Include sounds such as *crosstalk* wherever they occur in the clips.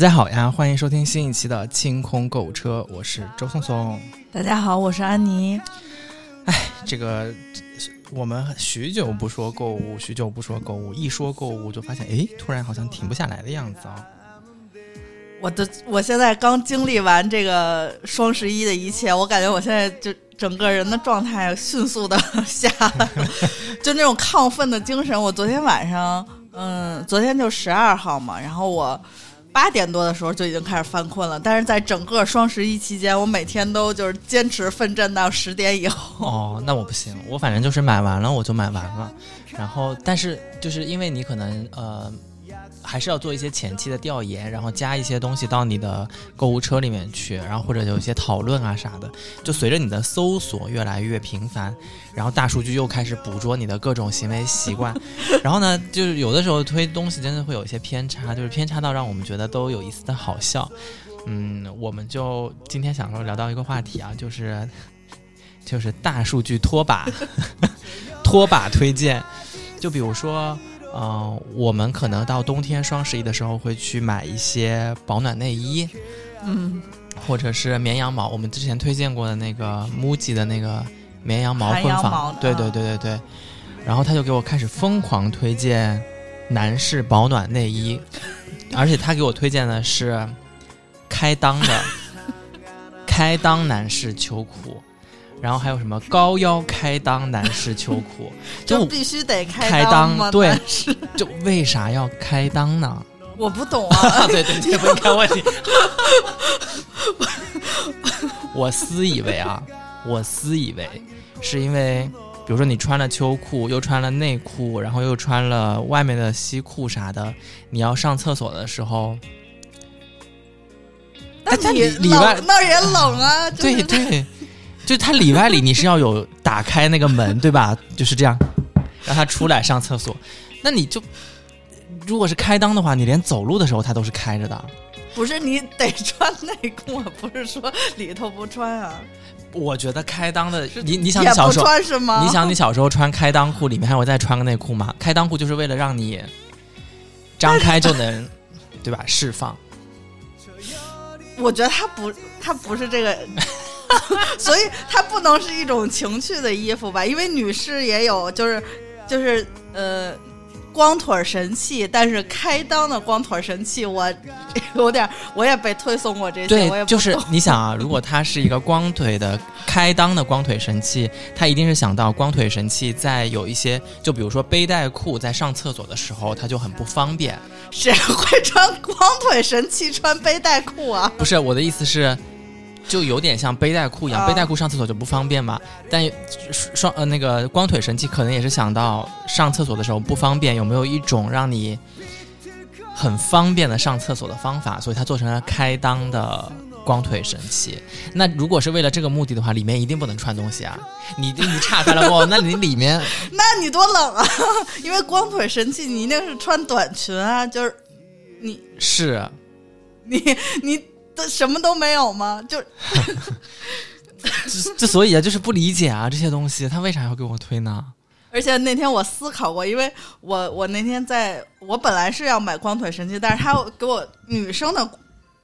大家好呀，欢迎收听新一期的清空购物车，我是周松松。大家好，我是安妮。哎，这个我们许久不说购物，许久不说购物，一说购物就发现，哎，突然好像停不下来的样子啊。我的，我现在刚经历完这个双十一的一切，我感觉我现在就整个人的状态迅速的下 *laughs* 就那种亢奋的精神。我昨天晚上，嗯，昨天就十二号嘛，然后我八点多的时候就已经开始犯困了，但是在整个双十一期间，我每天都就是坚持奋战到十点以后。哦，那我不行，我反正就是买完了我就买完了，然后但是就是因为你可能呃。还是要做一些前期的调研，然后加一些东西到你的购物车里面去，然后或者有一些讨论啊啥的。就随着你的搜索越来越频繁，然后大数据又开始捕捉你的各种行为习惯。*laughs* 然后呢，就是有的时候推东西真的会有一些偏差，就是偏差到让我们觉得都有一丝的好笑。嗯，我们就今天想说聊到一个话题啊，就是就是大数据拖把 *laughs* 拖把推荐，就比如说。嗯，我们可能到冬天双十一的时候会去买一些保暖内衣，嗯，或者是绵羊毛。我们之前推荐过的那个 MUJI 的那个绵羊毛混纺，对对对对对。然后他就给我开始疯狂推荐男士保暖内衣，*laughs* 而且他给我推荐的是开裆的开裆男士秋裤。然后还有什么高腰开裆男士秋裤，*laughs* 就必须得开裆吗？对，*laughs* 就为啥要开裆呢？我不懂啊。对 *laughs* 对，这不应该问你。我私以为啊，我私以为是因为，比如说你穿了秋裤，又穿了内裤，然后又穿了外面的西裤啥的，你要上厕所的时候，那里里外那也冷啊。对对。就它里外里你是要有打开那个门 *laughs* 对吧？就是这样，让它出来上厕所。那你就如果是开裆的话，你连走路的时候它都是开着的。不是你得穿内裤，不是说里头不穿啊。我觉得开裆的，你你想你小时候穿是吗？你想你小时候穿开裆裤，里面还有再穿个内裤吗？开裆裤就是为了让你张开就能 *laughs* 对吧？释放。我觉得它不，它不是这个。*laughs* 所以它不能是一种情趣的衣服吧？因为女士也有，就是就是呃，光腿神器，但是开裆的光腿神器，我 *laughs* 有点，我也被推送过这些。对，就是你想啊，如果它是一个光腿的开裆的光腿神器，它一定是想到光腿神器在有一些，就比如说背带裤，在上厕所的时候，它就很不方便。谁会穿光腿神器穿背带裤啊？不是，我的意思是。就有点像背带裤一样，背带裤上厕所就不方便嘛。但双呃那个光腿神器可能也是想到上厕所的时候不方便，有没有一种让你很方便的上厕所的方法？所以它做成了开裆的光腿神器。那如果是为了这个目的的话，里面一定不能穿东西啊！*laughs* 你你岔开了不？那你里面，*laughs* 那你多冷啊！因为光腿神器你一定是穿短裙啊，就是你是你你。什么都没有吗？就 *laughs* *laughs* 之所以啊，就是不理解啊，这些东西他为啥要给我推呢？而且那天我思考过，因为我我那天在我本来是要买光腿神器，但是他给我女生的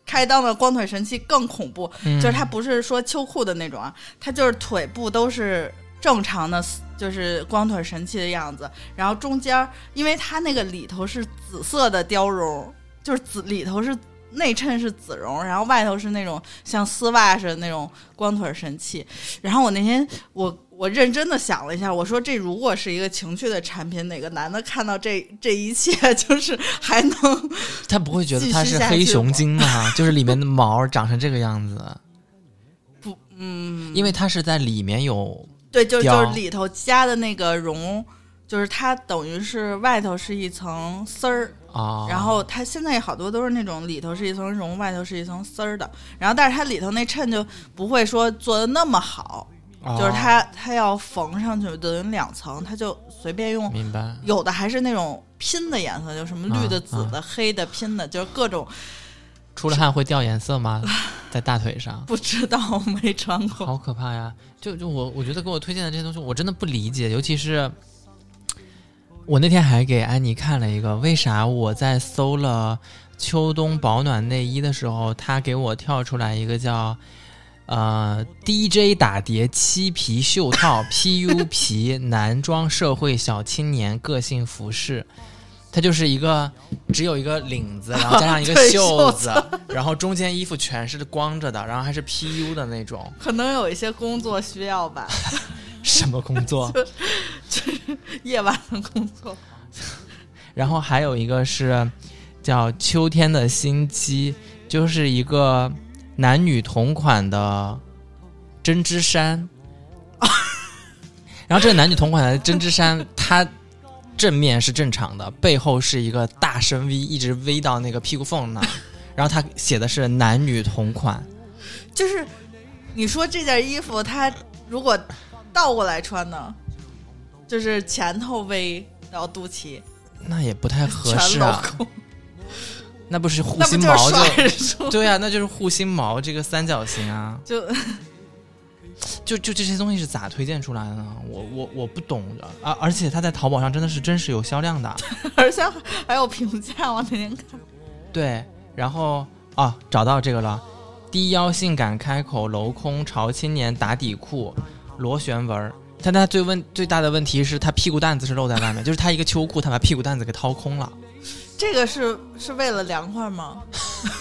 开裆的光腿神器更恐怖，就是它不是说秋裤的那种啊，它就是腿部都是正常的，就是光腿神器的样子，然后中间因为它那个里头是紫色的貂绒，就是紫里头是。内衬是紫绒，然后外头是那种像丝袜似的那种光腿神器。然后我那天我我认真的想了一下，我说这如果是一个情趣的产品，哪个男的看到这这一切，*laughs* 就是还能他不会觉得它是黑熊精吗？就是里面的毛长成这个样子？*laughs* 不，嗯，因为它是在里面有对，就就是里头加的那个绒，就是它等于是外头是一层丝儿。啊，然后它现在好多都是那种里头是一层绒，外头是一层丝儿的。然后，但是它里头那衬就不会说做的那么好，就是它它要缝上去等于两层，它就随便用。明白。有的还是那种拼的颜色，就什么绿的、紫的、黑的拼的，就是各种。出了汗会掉颜色吗？*laughs* 在大腿上？不知道，没穿过。好可怕呀！就就我我觉得给我推荐的这些东西，我真的不理解，尤其是。我那天还给安妮看了一个，为啥我在搜了秋冬保暖内衣的时候，他给我跳出来一个叫呃 DJ 打碟漆皮袖套 *laughs* PU 皮男装社会小青年个性服饰。它就是一个只有一个领子，然后加上一个 *laughs* 袖子，*laughs* 然后中间衣服全是光着的，然后还是 PU 的那种。可能有一些工作需要吧，什么工作？*laughs* 就是夜晚的工作。*laughs* 然后还有一个是叫《秋天的心机》，就是一个男女同款的针织衫。*laughs* 然后这个男女同款的针织衫，它正面是正常的，背后是一个大深 V，一直 V 到那个屁股缝那儿。然后它写的是男女同款，就是你说这件衣服，它如果倒过来穿呢，就是前头 V 到肚脐，那也不太合适啊。那不是护心毛甩就着对啊，那就是护心毛这个三角形啊。*laughs* 就就就这些东西是咋推荐出来的呢？我我我不懂的，啊而且它在淘宝上真的是真实有销量的。*laughs* 而且还有评价，我那天看，对，然后啊找到这个了，低腰性感开口镂空潮青年打底裤，螺旋纹儿。但他最问最大的问题是他屁股蛋子是露在外面，就是他一个秋裤，他把屁股蛋子给掏空了。这个是是为了凉快吗？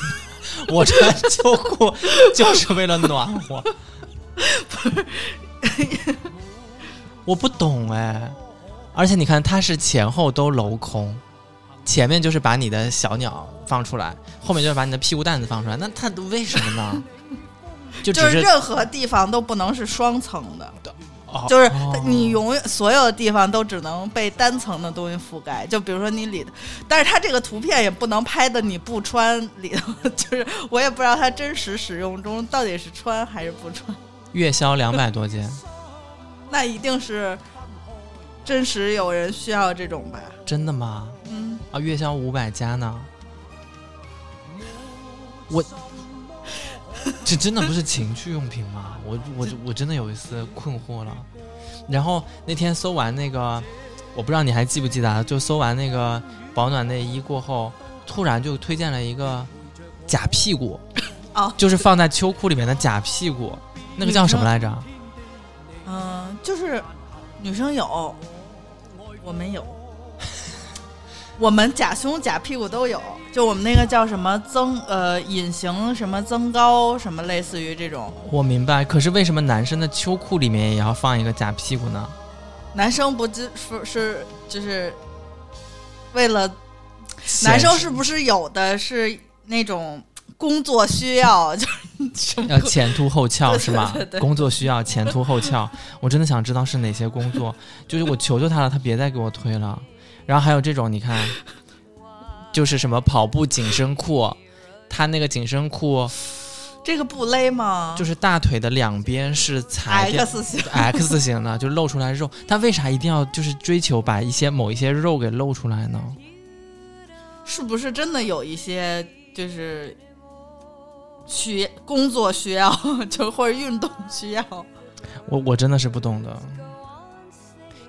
*laughs* 我穿秋裤就是为了暖和，*laughs* 我不懂哎。而且你看，它是前后都镂空，前面就是把你的小鸟放出来，后面就是把你的屁股蛋子放出来。那它为什么呢？就是任何地方都不能是双层的，哦就是哦你永远所有的地方都只能被单层的东西覆盖。就比如说你里头，但是它这个图片也不能拍的你不穿里头，*laughs* 就是我也不知道它真实使用中到底是穿还是不穿。月销两百多件，那一定是真实有人需要这种吧？真的吗？嗯，啊，月销五百加呢？我 *laughs* 这真的不是情趣用品吗？我我我真的有一丝困惑了。然后那天搜完那个，我不知道你还记不记得啊？就搜完那个保暖内衣过后，突然就推荐了一个假屁股，哦，就是放在秋裤里面的假屁股，那个叫什么来着？嗯，就是女生有，我没有，我们假胸假屁股都有。就我们那个叫什么增呃隐形什么增高什么，类似于这种。我明白，可是为什么男生的秋裤里面也要放一个假屁股呢？男生不就是是就是为了男生是不是有的是那种工作需要，*laughs* 就是要前凸后翘是吗对 *laughs* 对？对工作需要前凸后翘，我真的想知道是哪些工作。就是我求求他了，他别再给我推了。然后还有这种，你看，就是什么跑步紧身裤，他那个紧身裤这个不勒吗？就是大腿的两边是裁 X 型，*laughs* X 型的，就露出来肉。他为啥一定要就是追求把一些某一些肉给露出来呢？是不是真的有一些就是需工作需要，*laughs* 就或者运动需要？我我真的是不懂的，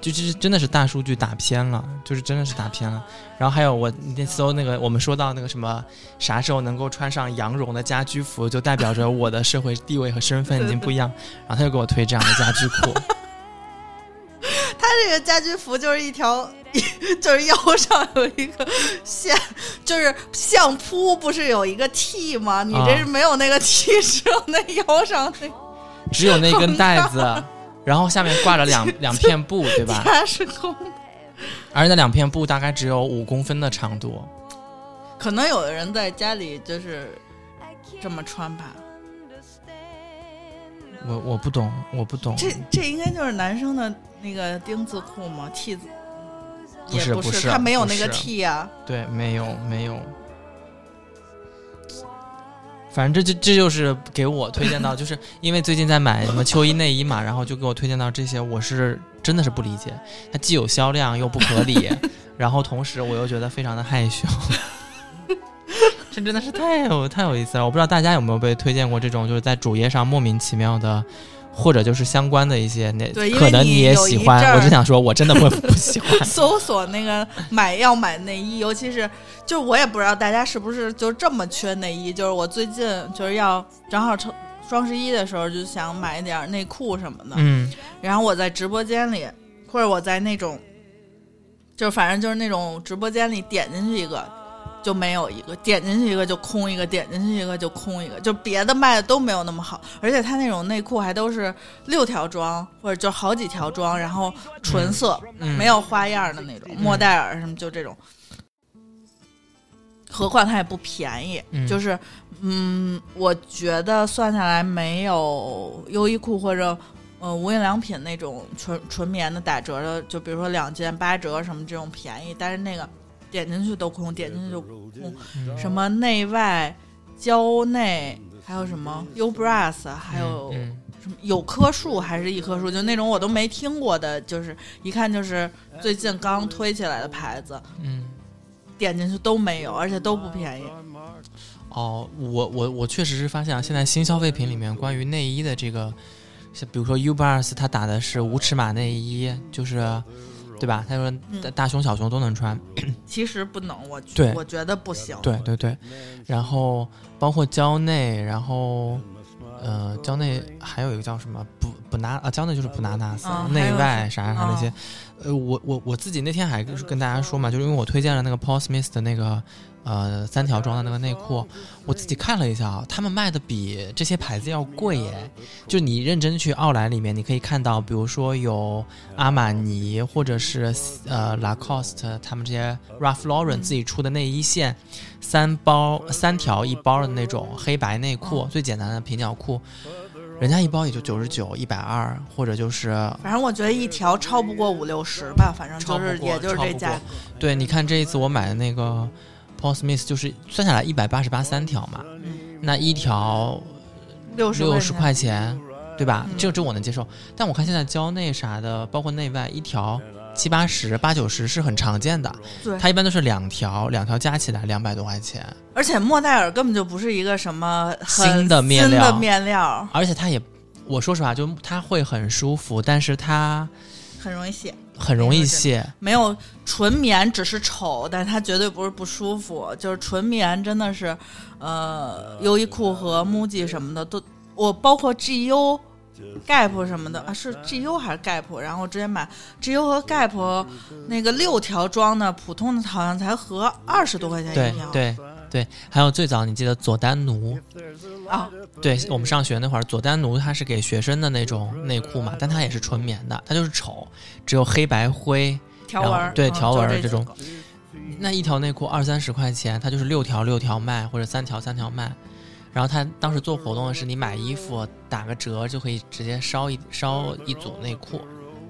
就就是真的是大数据打偏了，就是真的是打偏了。然后还有我那搜那个，我们说到那个什么，啥时候能够穿上羊绒的家居服，就代表着我的社会地位和身份已经不一样。然后他就给我推这样的家居裤，*laughs* 他这个家居服就是一条，*laughs* 就是腰上有一个线，就是相扑不是有一个 T 吗？你这是没有那个 T，只有那腰上那只有那根 *laughs* 带子，然后下面挂着两 *laughs* 两片布，对吧？它是空的。而那两片布大概只有五公分的长度。可能有的人在家里就是这么穿吧。我我不懂，我不懂。这这应该就是男生的那个丁字裤吗？T 字不也不是不是它没有那个 T 呀、对，没有没有。反正这就这就是给我推荐到，就是因为最近在买什么秋衣内衣嘛，然后就给我推荐到这些，我是真的是不理解，它既有销量又不合理，*laughs* 然后同时我又觉得非常的害羞，*laughs* 这真的是太有太有意思了。我不知道大家有没有被推荐过这种就是在主页上莫名其妙的或者就是相关的一些那可能也你也喜欢我只想说，我真的会不喜欢。*laughs* 搜索那个买要买内衣，尤其是就是我也不知道大家是不是就这么缺内衣。就是我最近就是要正好双双十一的时候，就想买点内裤什么的。嗯然后我在直播间里，或者我在那种，就是反正就是那种直播间里点进去一个。就没有一个点进去一个就空一个，点进去一个就空一个，就别的卖的都没有那么好，而且它那种内裤还都是六条装或者就好几条装，然后纯色，嗯，没有花样的那种，莫代尔什么就这种。何况它也不便宜，嗯。就是嗯，我觉得算下来没有优衣库或者呃无印良品那种纯纯棉的打折的，就比如说两件八折什么这种便宜，但是那个点进去都空，点进去就空，嗯什么内外胶内，还有什么 U Bras，还有。嗯什么有棵树还是一棵树，就那种我都没听过的，就是一看就是最近刚推起来的牌子，嗯。点进去都没有，而且都不便宜。哦，我我我确实是发现啊，现在新消费品里面关于内衣的这个，像比如说 U Bars，它打的是无尺码内衣，就是对吧？他说嗯大大熊小熊都能穿，其实不能，我对我觉得不行。对对对。然后包括蕉内，然后呃，蕉内还有一个叫什么不不拿啊，蕉内就是不拿纳斯，内外啥啥那些嗯。呃，我我我自己那天还跟跟大家说嘛，就是因为我推荐了那个 Paul Smith 的那个呃三条装的那个内裤，我自己看了一下啊，他们卖的比这些牌子要贵耶。就你认真去奥莱里面，你可以看到，比如说有阿玛尼或者是呃 Lacoste 他们这些 Ralph Lauren 自己出的内衣线，三包三条一包的那种黑白内裤，最简单的平角裤。人家一包也就九十九、一百二，或者就是反正我觉得一条超不过五六十吧，反正就是也就是这价格。对，你看这一次我买的那个 Paul Smith，就是算下来一百八十八三条嘛，嗯，那一条六十六十块钱，对吧？嗯。这这我能接受。但我看现在蕉内啥的，包括内外一条七八十、八九十是很常见的，对，它一般都是两条，两条加起来两百多块钱，而且莫代尔根本就不是一个什么新的面料新的面料，而且它也，我说实话，就它会很舒服，但是它很容易卸。很容易卸。没有纯棉只是丑，但是它绝对不是不舒服。就是纯棉真的是，呃，优衣库和 MUJI 什么的都，我包括 GU、Gap 什么的啊，是 GU 还是 Gap？然后我之前买 GU 和 Gap 那个六条装的普通的，好像才合二十多块钱一条。对对，还有最早你记得佐丹奴，啊，对我们上学那会儿，佐丹奴它是给学生的那种内裤嘛，但它也是纯棉的，它就是丑，只有黑白灰。条纹对嗯条纹儿就这种那一条内裤二三十块钱，它就是六条六条卖，或者三条三条卖。然后他当时做活动的是，你买衣服打个折就可以直接烧一烧一组内裤。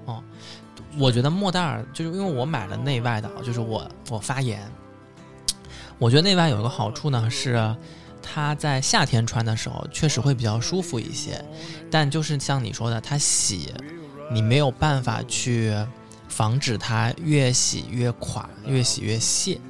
哦，我觉得莫代尔就是因为我买了内外的，啊，就是我我发言，我觉得内外有一个好处呢是。它在夏天穿的时候确实会比较舒服一些，但就是像你说的，它洗你没有办法去防止它越洗越垮，越洗越泄。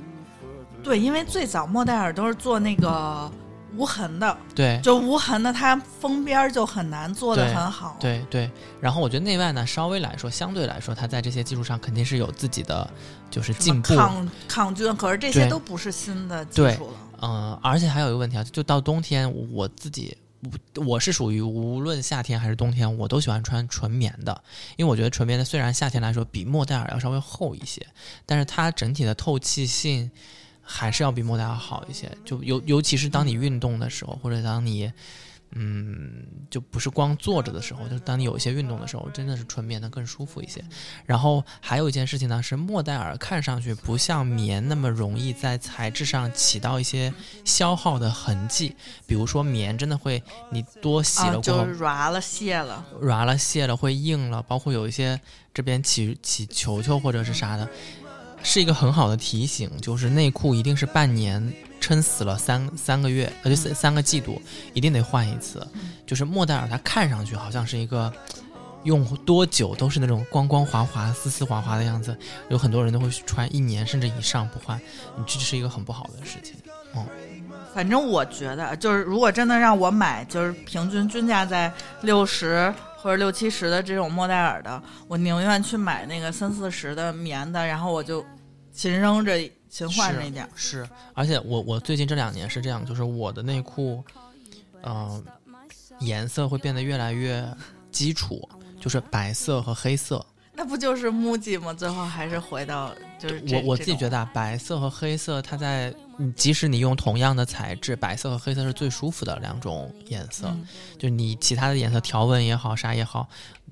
对，因为最早莫代尔都是做那个无痕的，对就无痕的，它封边儿就很难做的很好。对对，然后我觉得内外呢，稍微来说，相对来说，它在这些技术上肯定是有自己的就是进步。抗抗菌，可是这些都不是新的技术了。嗯、而且还有一个问题啊，就到冬天，我自己我我是属于无论夏天还是冬天，我都喜欢穿纯棉的，因为我觉得纯棉的虽然夏天来说比莫代尔要稍微厚一些，但是它整体的透气性还是要比莫代尔好一些。就尤尤其是当你运动的时候，或者当你嗯，就不是光坐着的时候，就是当你有一些运动的时候，真的是纯棉的更舒服一些。然后还有一件事情呢，是莫代尔看上去不像棉那么容易在材质上起到一些消耗的痕迹，比如说棉真的会你多洗啊，了过后就是软了、卸了，软了、卸了会硬了，包括有一些这边起起球球或者是啥的，是一个很好的提醒，就是内裤一定是半年撑死了三三个月，呃，就三三个季度，一定得换一次。就是莫代尔，它看上去好像是一个用多久都是那种光光滑滑、丝丝滑滑的样子，有很多人都会穿一年甚至以上不换，你这是一个很不好的事情。嗯反正我觉得，就是如果真的让我买，就是平均均价在六十或或者六七十的这种莫代尔的，我宁愿去买那个三四十的棉的，然后我就勤扔着勤换那点儿。是，而且我我最近这两年是这样，就是我的内裤，嗯、颜色会变得越来越基础，就是白色和黑色。那不就是 MUJI 吗？最后还是回到就是这我我自己觉得，啊，白色和黑色，它在嗯即使你用同样的材质，白色和黑色是最舒服的两种颜色。嗯就你其他的颜色条纹也好，啥也好，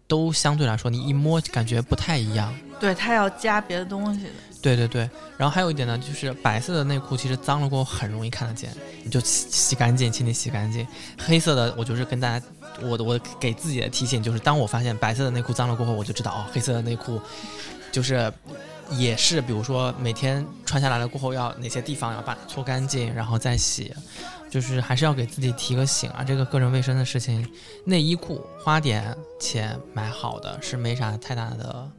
都相对来说你一摸感觉不太一样。对它要加别的东西的。对对对，然后还有一点呢，就是白色的内裤其实脏了过后很容易看得见，你就洗洗干净，请你洗干净。黑色的，我就是跟大家，我的我给自己的提醒就是，当我发现白色的内裤脏了过后，我就知道哦，黑色的内裤就是也是，比如说每天穿下来了过后，要哪些地方要把它搓干净，然后再洗。就是还是要给自己提个醒啊，这个个人卫生的事情，内衣裤花点钱买好的是没啥太大的。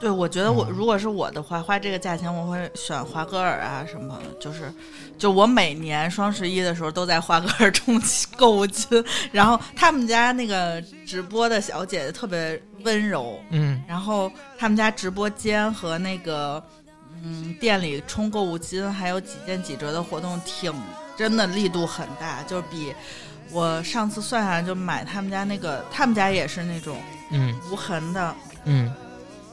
对，我觉得我、嗯如果是我的话，花这个价钱我会选华歌尔啊什么的，就是就我每年双十一的时候都在华歌尔充购物金，然后他们家那个直播的小姐姐特别温柔，嗯，然后他们家直播间和那个嗯店里充购物金还有几件几折的活动挺真的力度很大，就是比我上次算下来就买他们家那个，他们家也是那种嗯无痕的。嗯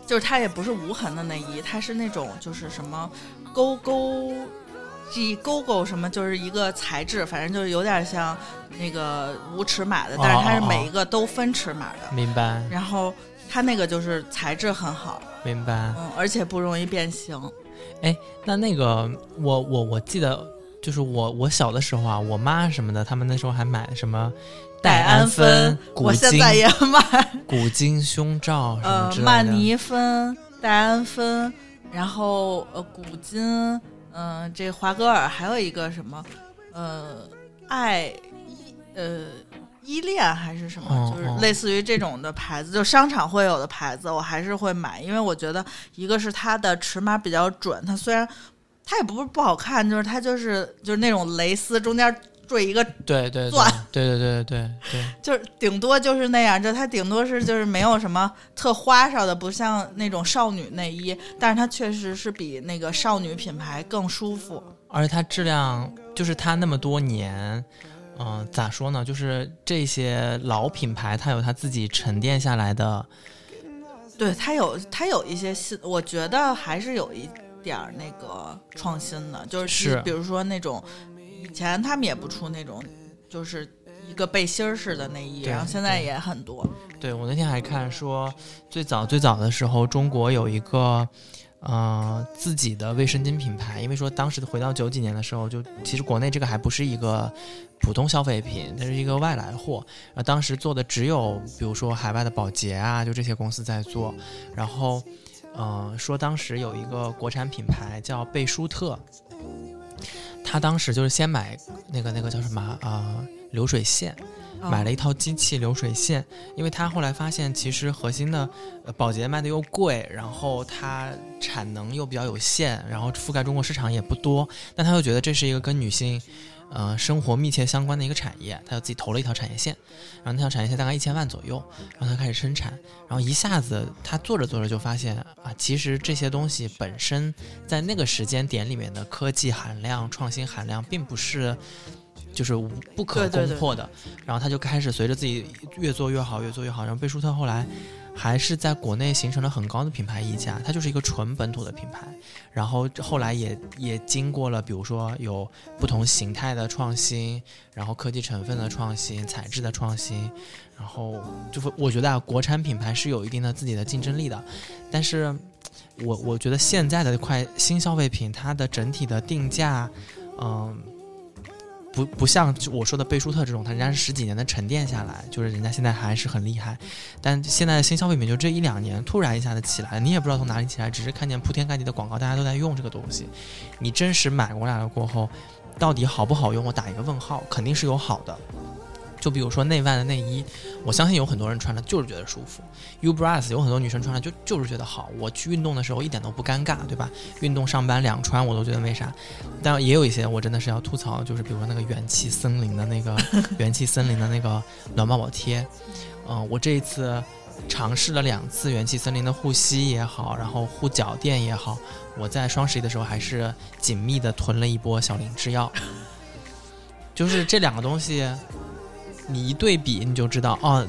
就是它也不是无痕的内衣，它是那种就是什么勾勾 G 勾勾什么，就是一个材质，反正就是有点像那个无尺码的，但是它是每一个都分尺码的。明白然后它那个就是材质很好，明白。嗯，而且不容易变形。哎那那个我我我记得，就是我我小的时候啊，我妈什么的，他们那时候还买什么戴安芬，我现在也买，古今胸罩什么呃之，类的。曼妮芬、戴安芬，然后呃古今，嗯、这华歌尔还有一个什么，呃，爱依呃依恋还是什么，就是类似于这种的牌子，就商场会有的牌子，我还是会买，因为我觉得一个是它的尺码比较准，它虽然它也不是不好看，就是它就是就是那种蕾丝中间缀一个对对对钻对对对对对 *laughs* 就是顶多就是那样，就它顶多是就是没有什么特花哨的，不像那种少女内衣，但是它确实是比那个少女品牌更舒服。而且它质量就是它那么多年，嗯、咋说呢？就是这些老品牌，它有它自己沉淀下来的，对，它有它有一些新，我觉得还是有一点儿那个创新的，就是是比如说那种以前他们也不出那种就是一个背心儿式的内衣，然后现在也很多。对我那天还看说，最早最早的时候，中国有一个呃自己的卫生巾品牌，因为说当时回到九几年的时候，就其实国内这个还不是一个普通消费品，它是一个外来货。然后当时做的只有比如说海外的宝洁啊，就这些公司在做。然后呃说当时有一个国产品牌叫贝舒特，他当时就是先买那个那个叫什么啊、呃流水线。买了一套机器流水线，因为他后来发现，其实核心的呃保洁卖的又贵，然后它产能又比较有限，然后覆盖中国市场也不多，但他又觉得这是一个跟女性呃生活密切相关的一个产业，他就自己投了一条产业线，然后那条产业线大概一千万左右，然后他开始生产，然后一下子他做着做着就发现啊，其实这些东西本身在那个时间点里面的科技含量、创新含量并不是。就是无不可对对对攻破的，然后他就开始随着自己越做越好，越做越好。然后贝舒特后来还是在国内形成了很高的品牌溢价，它就是一个纯本土的品牌。然后后来也也经过了，比如说有不同形态的创新，然后科技成分的创新、材质的创新，然后就是我觉得啊，国产品牌是有一定的自己的竞争力的，但是我我觉得现在的快新消费品，它的整体的定价，嗯。不不像我说的贝舒特这种，他人家是十几年的沉淀下来，就是人家现在还是很厉害。但现在的新消费品就这一两年突然一下子起来，你也不知道从哪里起来，只是看见铺天盖地的广告，大家都在用这个东西。你真实买过来了过后，到底好不好用？我打一个问号，肯定是有好的，就比如说内外的内衣，我相信有很多人穿的就是觉得舒服。U bras 有很多女生穿的就就是觉得好。我去运动的时候一点都不尴尬，对吧？运动上班两穿我都觉得没啥。但也有一些我真的是要吐槽，就是比如说那个元气森林的那个 *laughs* 元气森林的那个暖宝宝贴。嗯，我这一次尝试了两次元气森林的护膝也好，然后护脚垫也好，我在双十一的时候还是紧密的囤了一波小林制药。*laughs* 就是这两个东西。你一对比，你就知道哦，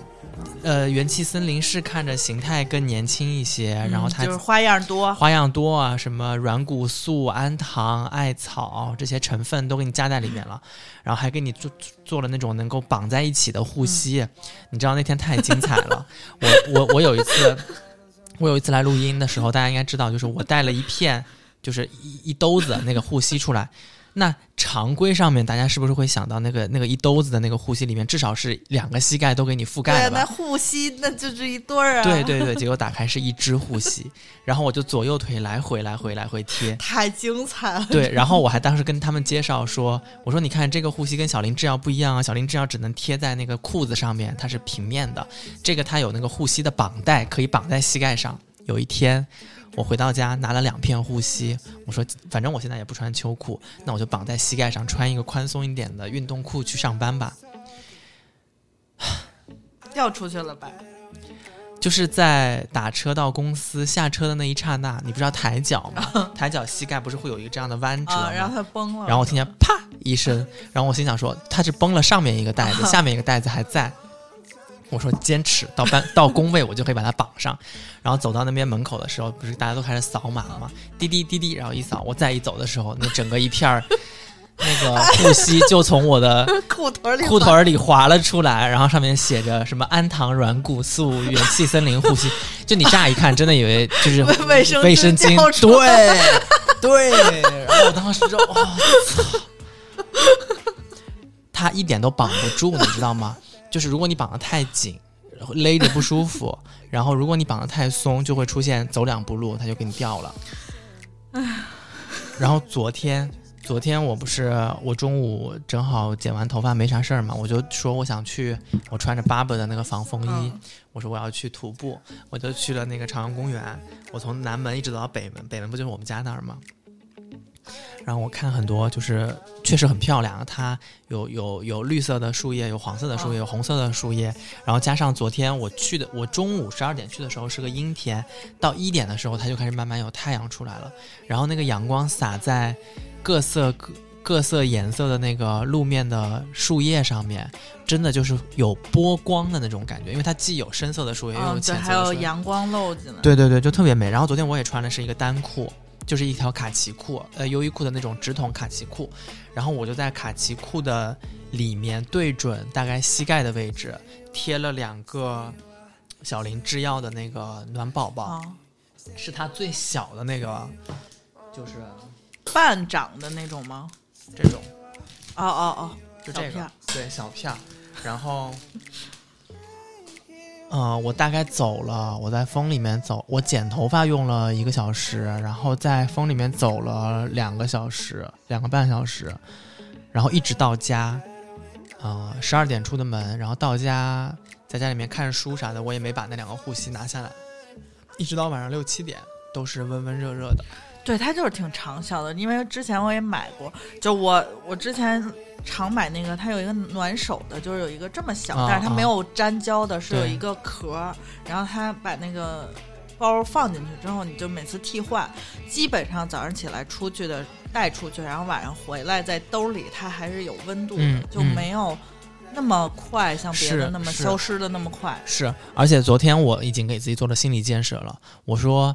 呃，元气森林是看着形态更年轻一些，然后它就是花样多，花样多啊，什么软骨素、氨糖、艾草这些成分都给你加在里面了，*laughs* 然后还给你做做了那种能够绑在一起的护膝，你知道那天太精彩了，*laughs* 我我我有一次，我有一次来录音的时候，大家应该知道，就是我带了一片，就是一一兜子那个护膝出来。那常规上面，大家是不是会想到那个那个一兜子的那个护膝里面，至少是两个膝盖都给你覆盖了吧？那护膝那就是一对儿啊！对对对，结果打开是一只护膝，然后我就左右腿来回来回来回贴，*laughs* 太精彩了。对，然后我还当时跟他们介绍说，我说你看这个护膝跟小林制药不一样啊，小林制药只能贴在那个裤子上面，它是平面的，这个它有那个护膝的绑带，可以绑在膝盖上。有一天。我回到家拿了两片护膝，我说反正我现在也不穿秋裤，那我就绑在膝盖上，穿一个宽松一点的运动裤去上班吧。*sighs* 掉出去了吧？就是在打车到公司下车的那一刹那，你不是要抬脚吗？*laughs* 抬脚膝盖不是会有一个这样的弯折吗？然后它崩了。然后我听见啪一声，然后我心想说它是崩了上面一个带子，*laughs* 下面一个带子还在。我说坚持到班 *laughs* 到工位，我就可以把它绑上。然后走到那边门口的时候，不是大家都开始扫码了吗？滴滴滴滴，然后一扫，我再一走的时候，那整个一片儿那个 *laughs* 护膝就从我的 *laughs* 裤腿里裤腿里滑了出来，然后上面写着什么氨糖软骨素元气森林护膝。就你乍一看，真的以为就是卫生卫生巾，对对。然后我当时就哇操，他一点都绑不住，你知道吗？就是如果你绑得太紧，勒着不舒服；*laughs* 然后如果你绑得太松，就会出现走两步路它就给你掉了。然后昨天，昨天我不是我中午正好剪完头发没啥事儿嘛，我就说我想去，我穿着 Barber 的那个防风衣，我说我要去徒步，我就去了那个朝阳公园。我从南门一直走到北门，北门不就是我们家那儿吗？然后我看很多，就是确实很漂亮。它有有有绿色的树叶，有黄色的树叶，有红色的树叶。然后加上昨天我去的，我中午十二点去的时候是个阴天，到一点的时候它就开始慢慢有太阳出来了。然后那个阳光洒在各色各各色颜色的那个路面的树叶上面，真的就是有波光的那种感觉。因为它既有深色的树叶，又有浅色的树叶，还有阳光漏进来。对对对，就特别美。然后昨天我也穿的是一个单裤。就是一条卡其裤，呃，优衣库的那种直筒卡其裤，然后我就在卡其裤的里面对准大概膝盖的位置贴了两个小林制药的那个暖宝宝，是它最小的那个，就是半掌的那种吗？这种，哦哦哦，就这个，对，小片儿，然后。嗯，我大概走了，我在风里面走，我剪头发用了一个小时，然后在风里面走了两个小时，两个半小时，然后一直到家，呃，十二点出的门，然后到家，在家里面看书啥的，我也没把那两个护膝拿下来，一直到晚上六七点都是温温热热的。对，它就是挺长效的，因为之前我也买过，就我我之前。常买那个，它有一个暖手的，就是有一个这么小，但是它没有粘胶的，是有一个壳。然后它把那个包放进去之后，你就每次替换，基本上早上起来出去的带出去，然后晚上回来在兜里，它还是有温度的，就没有那么快，像别的那么消失的那么快。是，而且昨天我已经给自己做了心理建设了，我说。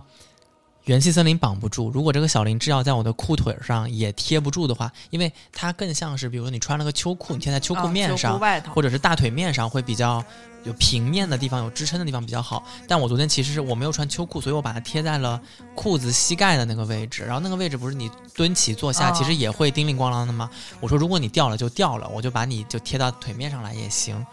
元气森林绑不住，如果这个小林制药在我的裤腿上也贴不住的话，因为它更像是，比如说你穿了个秋裤，你贴在秋裤面上，或者是大腿面上会比较有平面的地方，有支撑的地方比较好。但我昨天其实是我没有穿秋裤，所以我把它贴在了裤子膝盖的那个位置，然后那个位置不是你蹲起坐下其实也会叮铃咣啷的吗？我说如果你掉了就掉了，我就把你就贴到腿面上来也行，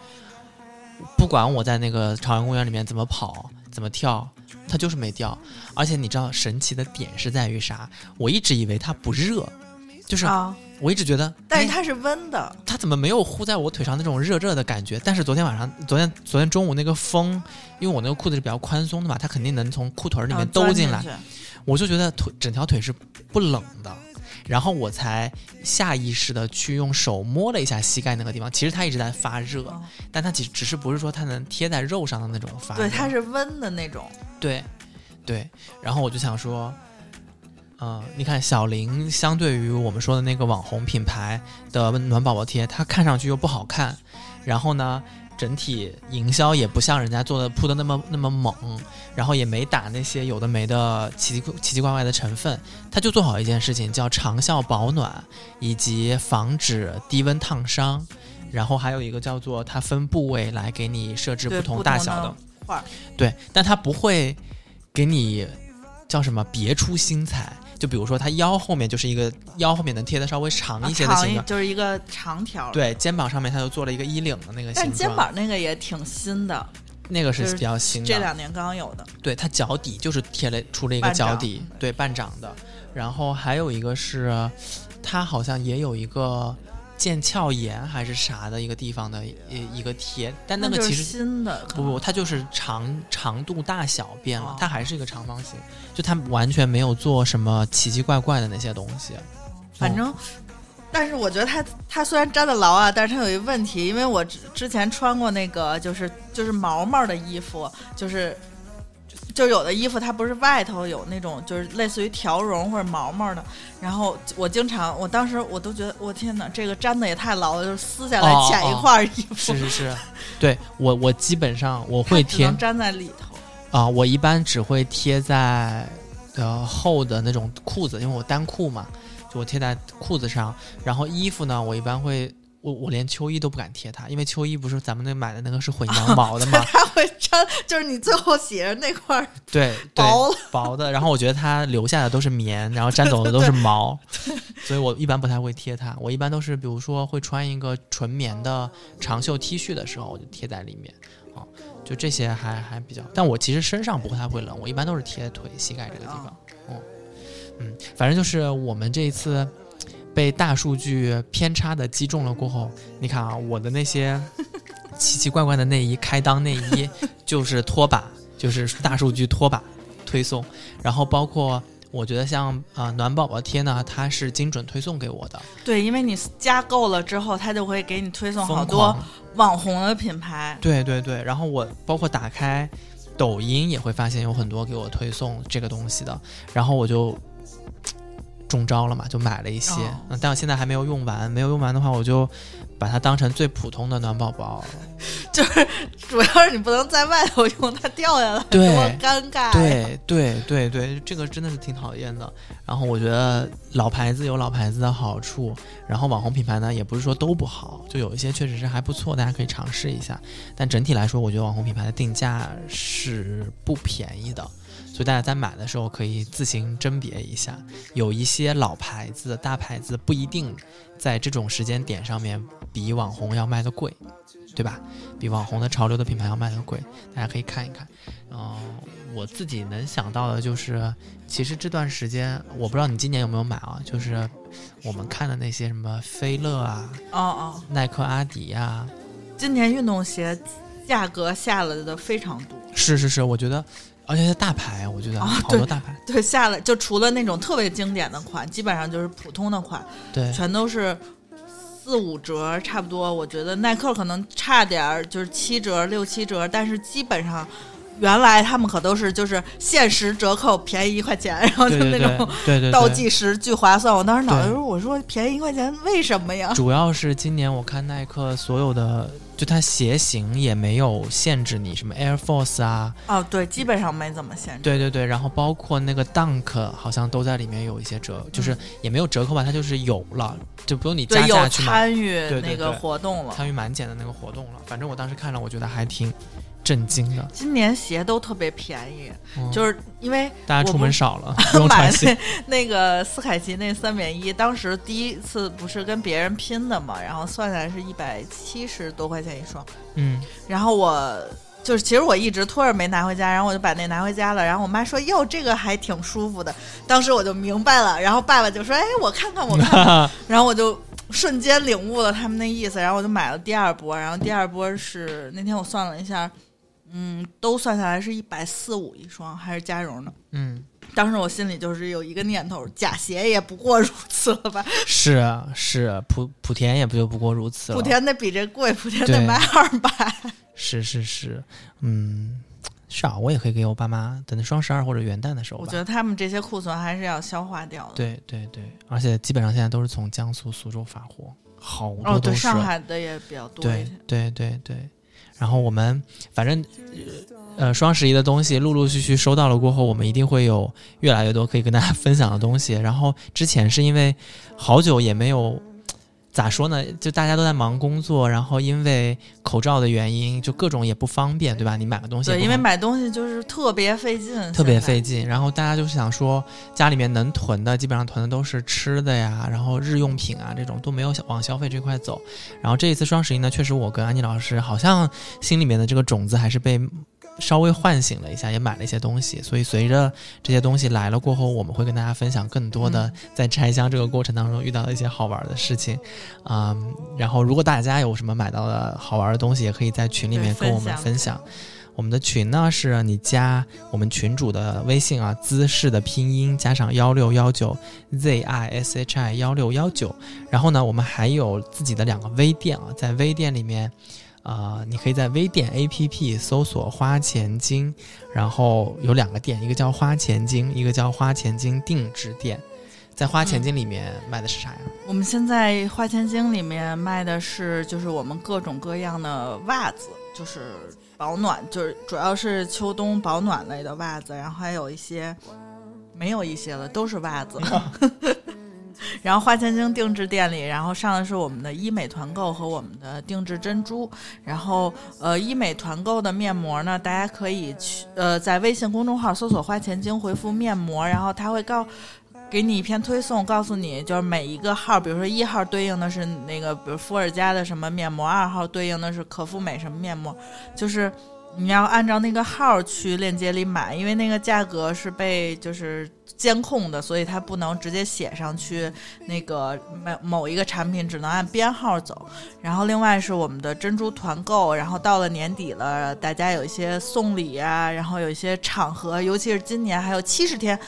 不管我在那个朝阳公园里面怎么跑怎么跳。它就是没掉，而且你知道神奇的点是在于啥？我一直以为它不热，就是啊，我一直觉得，哎但是它是温的，它怎么没有呼在我腿上那种热热的感觉？但是昨天晚上，昨天昨天中午那个风，因为我那个裤子是比较宽松的嘛，它肯定能从裤腿儿里面兜进来，去我就觉得腿整条腿是不冷的，然后我才下意识的去用手摸了一下膝盖那个地方，其实它一直在发热，哦但它其实只是不是说它能贴在肉上的那种发热，对，它是温的那种。对对，然后我就想说。嗯、你看小林相对于我们说的那个网红品牌的暖宝宝贴，它看上去又不好看，然后呢，整体营销也不像人家做的铺的那么那么猛，然后也没打那些有的没的奇奇奇奇怪怪的成分，它就做好一件事情，叫长效保暖以及防止低温烫伤，然后还有一个叫做它分部位来给你设置不同大小的，画儿对，但他不会给你叫什么别出心裁。就比如说，他腰后面就是一个腰后面能贴的稍微长啊一些的形状，一就是一个长条。对，肩膀上面他就做了一个衣领的那个形状，但肩膀那个也挺新的，那个是是比较新的，这两年刚有的。对，他脚底就是贴了出了一个脚底，对半掌的。然后还有一个是，他好像也有一个腱鞘炎还是啥的一个地方的一一个贴，但那个其实新的，不不，它就是长长度大小变了，哦它还是一个长方形，就它完全没有做什么奇奇怪怪的那些东西。哦反正。但是我觉得它它虽然粘的牢啊，但是它有一个问题，因为我之之前穿过那个就是就是毛毛的衣服，就是就有的衣服它不是外头有那种就是类似于条绒或者毛毛的，然后我经常我当时我都觉得我天哪，这个粘的也太牢了，就是撕下来哦剪一哦块衣服，是是是，对我我基本上我会贴粘在里头。啊、我一般只会贴在呃厚的那种裤子，因为我单裤嘛，就我贴在裤子上。然后衣服呢，我一般会，我我连秋衣都不敢贴它，因为秋衣不是咱们那买的那个是混 *laughs* 羊毛的嘛，它会粘，就是你最后写着那块儿对对，薄了。薄的。然后我觉得它留下的都是棉，然后粘走的都是毛，所以我一般不太会贴它。我一般都是比如说会穿一个纯棉的长袖 T 恤的时候，我就贴在里面。啊，就这些还还比较，但我其实身上不太会冷，我一般都是贴腿、膝盖这个地方。哦，嗯，反正就是我们这一次被大数据偏差的击中了过后，你看啊，我的那些 *laughs* 奇奇怪怪的内衣、开裆内衣，*laughs* 就是拖把，就是大数据拖把推送，然后包括。我觉得像呃暖宝宝贴呢，它是精准推送给我的，对，因为你加购了之后，它就会给你推送好多网红的品牌。对对对，然后我包括打开抖音也会发现有很多给我推送这个东西的，然后我就中招了嘛，就买了一些，哦嗯，但我现在还没有用完，没有用完的话，我就把它当成最普通的暖宝宝。*laughs* 就是主要是你不能在外头用，它掉下来对多尴尬呀。对对对对，这个真的是挺讨厌的。然后我觉得老牌子有老牌子的好处，然后网红品牌呢也不是说都不好，就有一些确实是还不错，大家可以尝试一下。但整体来说，我觉得网红品牌的定价是不便宜的，所以大家在买的时候可以自行甄别一下。有一些老牌子、大牌子不一定在这种时间点上面比网红要卖的贵，对吧？比网红的潮流的品牌要卖的贵，大家可以看一看。嗯、我自己能想到的就是，其实这段时间我不知道你今年有没有买啊，就是我们看的那些什么菲乐啊、哦哦，耐克、阿迪呀、今年运动鞋价格下来的非常多，是是是，我觉得，而且是大牌，我觉得啊好多大牌，对，下来就除了那种特别经典的款，基本上就是普通的款，对全都是四五折，差不多。我觉得耐克可能差点儿，就是七折、六七折，但是基本上。原来他们可都是就是限时折扣，便宜一块钱，然后就那种。倒计时巨划算。我当时脑袋对说：“我说便宜一块钱，为什么呀 *laughs* 主要是今年我看耐克所有的，就它鞋型也没有限制你什么 Air Force 啊，？”哦，对，基本上没怎么限制。对对对，然后包括那个 Dunk 好像都在里面有一些折，就是也没有折扣吧，它就是有了，就不用你加价去买，参与那个活动了。参与满减的那个活动了。反正我当时看了，我觉得还挺震惊的，今年鞋都特别便宜，嗯就是因为大家出门少了，*laughs* 买鞋那。那个斯凯奇那三免一，当时第一次不是跟别人拼的嘛，然后算下来是一百七十多块钱一双，嗯，然后我就是其实我一直拖着没拿回家，然后我就把那拿回家了。然后我妈说：“哟，这个还挺舒服的。”当时我就明白了。然后爸爸就说：“哎，我看看，我看看。*laughs* ”然后我就瞬间领悟了他们那意思。然后我就买了第二波。然后第二波是那天我算了一下，嗯，都算下来是一百四五一双，还是加绒的。嗯，当时我心里就是有一个念头：假鞋也不过如此了吧？*laughs* 是啊，是莆莆田也不就不过如此了。莆田得比这贵，莆田得卖二百。*laughs* 是是是，嗯，是啊，我也可以给我爸妈等双十二或者元旦的时候。我觉得他们这些库存还是要消化掉的。对对对，而且基本上现在都是从江苏苏州发货，好多都是。上海的也比较多对对对对，然后我们反正呃双十一的东西陆陆续续收到了过后，我们一定会有越来越多可以跟大家分享的东西。然后之前是因为好久也没有。咋说呢？就大家都在忙工作，然后因为口罩的原因，就各种也不方便，对吧？你买个东西，对，因为买东西就是特别费劲，特别费劲。然后大家就是想说，家里面能囤的，基本上囤的都是吃的呀，然后日用品啊，这种都没有往消费这块走。然后这一次双十一呢，确实我跟安妮老师好像心里面的这个种子还是被。稍微唤醒了一下，也买了一些东西，所以随着这些东西来了过后，我们会跟大家分享更多的在拆箱这个过程当中遇到的一些好玩的事情，啊，然后如果大家有什么买到的好玩的东西，也可以在群里面跟我们分享。我们的群呢是你加我们群主的微信啊，姿势的拼音加上幺六幺九 z i s h i 幺六幺九，然后呢，我们还有自己的两个微店啊，在微店里面。啊，你可以在微店 APP 搜索“花钱精”，然后有两个店，一个叫“花钱精”，一个叫“花钱精定制店”。在“花钱精”里面卖的是啥呀？我们现在“花钱精”里面卖的是，就是我们各种各样的袜子，就是保暖，就是主要是秋冬保暖类的袜子，然后还有一些没有一些了，都是袜子。*laughs* 然后花钱精定制店里，然后上的是我们的医美团购和我们的定制珍珠。然后呃，医美团购的面膜呢，大家可以去呃在微信公众号搜索“花钱精”，回复面膜，然后他会告给你一篇推送，告诉你就是每一个号，比如说一号对应的是那个，比如伏尔加的什么面膜，二号对应的是可复美什么面膜，就是。你要按照那个号去链接里买，因为那个价格是被就是监控的，所以它不能直接写上去。那个某某一个产品只能按编号走。然后另外是我们的珍珠团购，然后到了年底了，大家有一些送礼啊，然后有一些场合，尤其是今年还有七十天，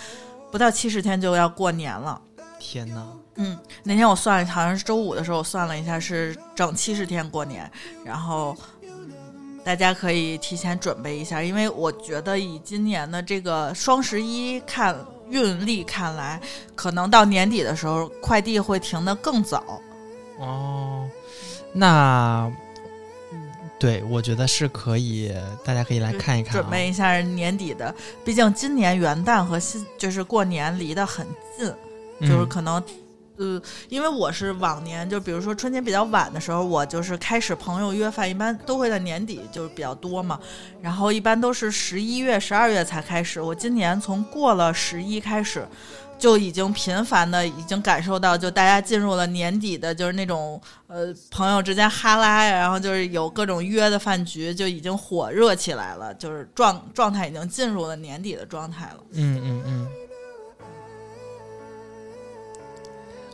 不到七十天就要过年了。天哪！嗯，那天我算好像是周五的时候，我算了一下是整七十天过年，然后。大家可以提前准备一下，因为我觉得以今年的这个双十一看运力看来，可能到年底的时候快递会停的更早。哦，那，对，我觉得是可以，大家可以来看一看，准备一下年底的。毕竟今年元旦和新就是过年离得很近，就是可能。呃，因为我是往年就比如说春节比较晚的时候，我就是开始朋友约饭，一般都会在年底，就是比较多嘛。然后一般都是十一月、十二月才开始。我今年从过了十一开始，就已经频繁的已经感受到，就大家进入了年底的，就是那种呃朋友之间哈拉呀，然后就是有各种约的饭局，就已经火热起来了，就是状状态已经进入了年底的状态了。嗯嗯嗯。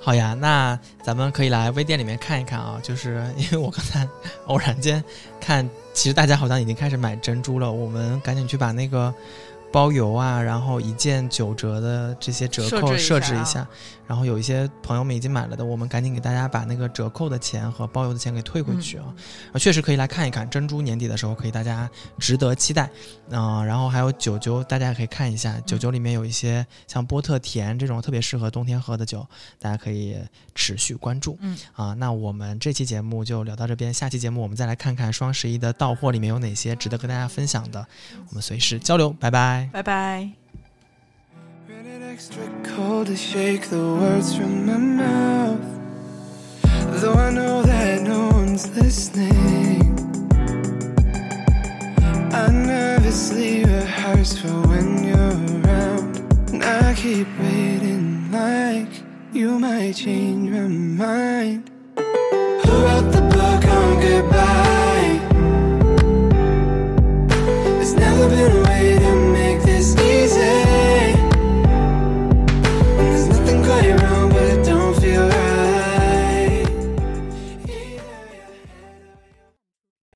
好呀，那咱们可以来微店里面看一看啊，就是 *laughs* 因为我刚才偶然间看，其实大家好像已经开始买珍珠了，我们赶紧去把那个。包邮啊，然后一件九折的这些折扣设置一下，然后有一些朋友们已经买了的，我们赶紧给大家把那个折扣的钱和包邮的钱给退回去啊！啊，确实可以来看一看珍珠年底的时候可以大家值得期待啊！然后还有九九，大家也可以看一下，酒酒里面有一些像波特甜这种特别适合冬天喝的酒，大家可以持续关注。嗯啊，那我们这期节目就聊到这边，下期节目我们再来看看双十一的到货里面有哪些值得跟大家分享的，我们随时交流，拜拜。拜，拜拜。extra cold to shake the words from my mouth. Though I know that no one's listening, I nervously rehearse for when you're around. And I keep waiting, like you might change my mind. Who wrote the book on goodbye? It's never been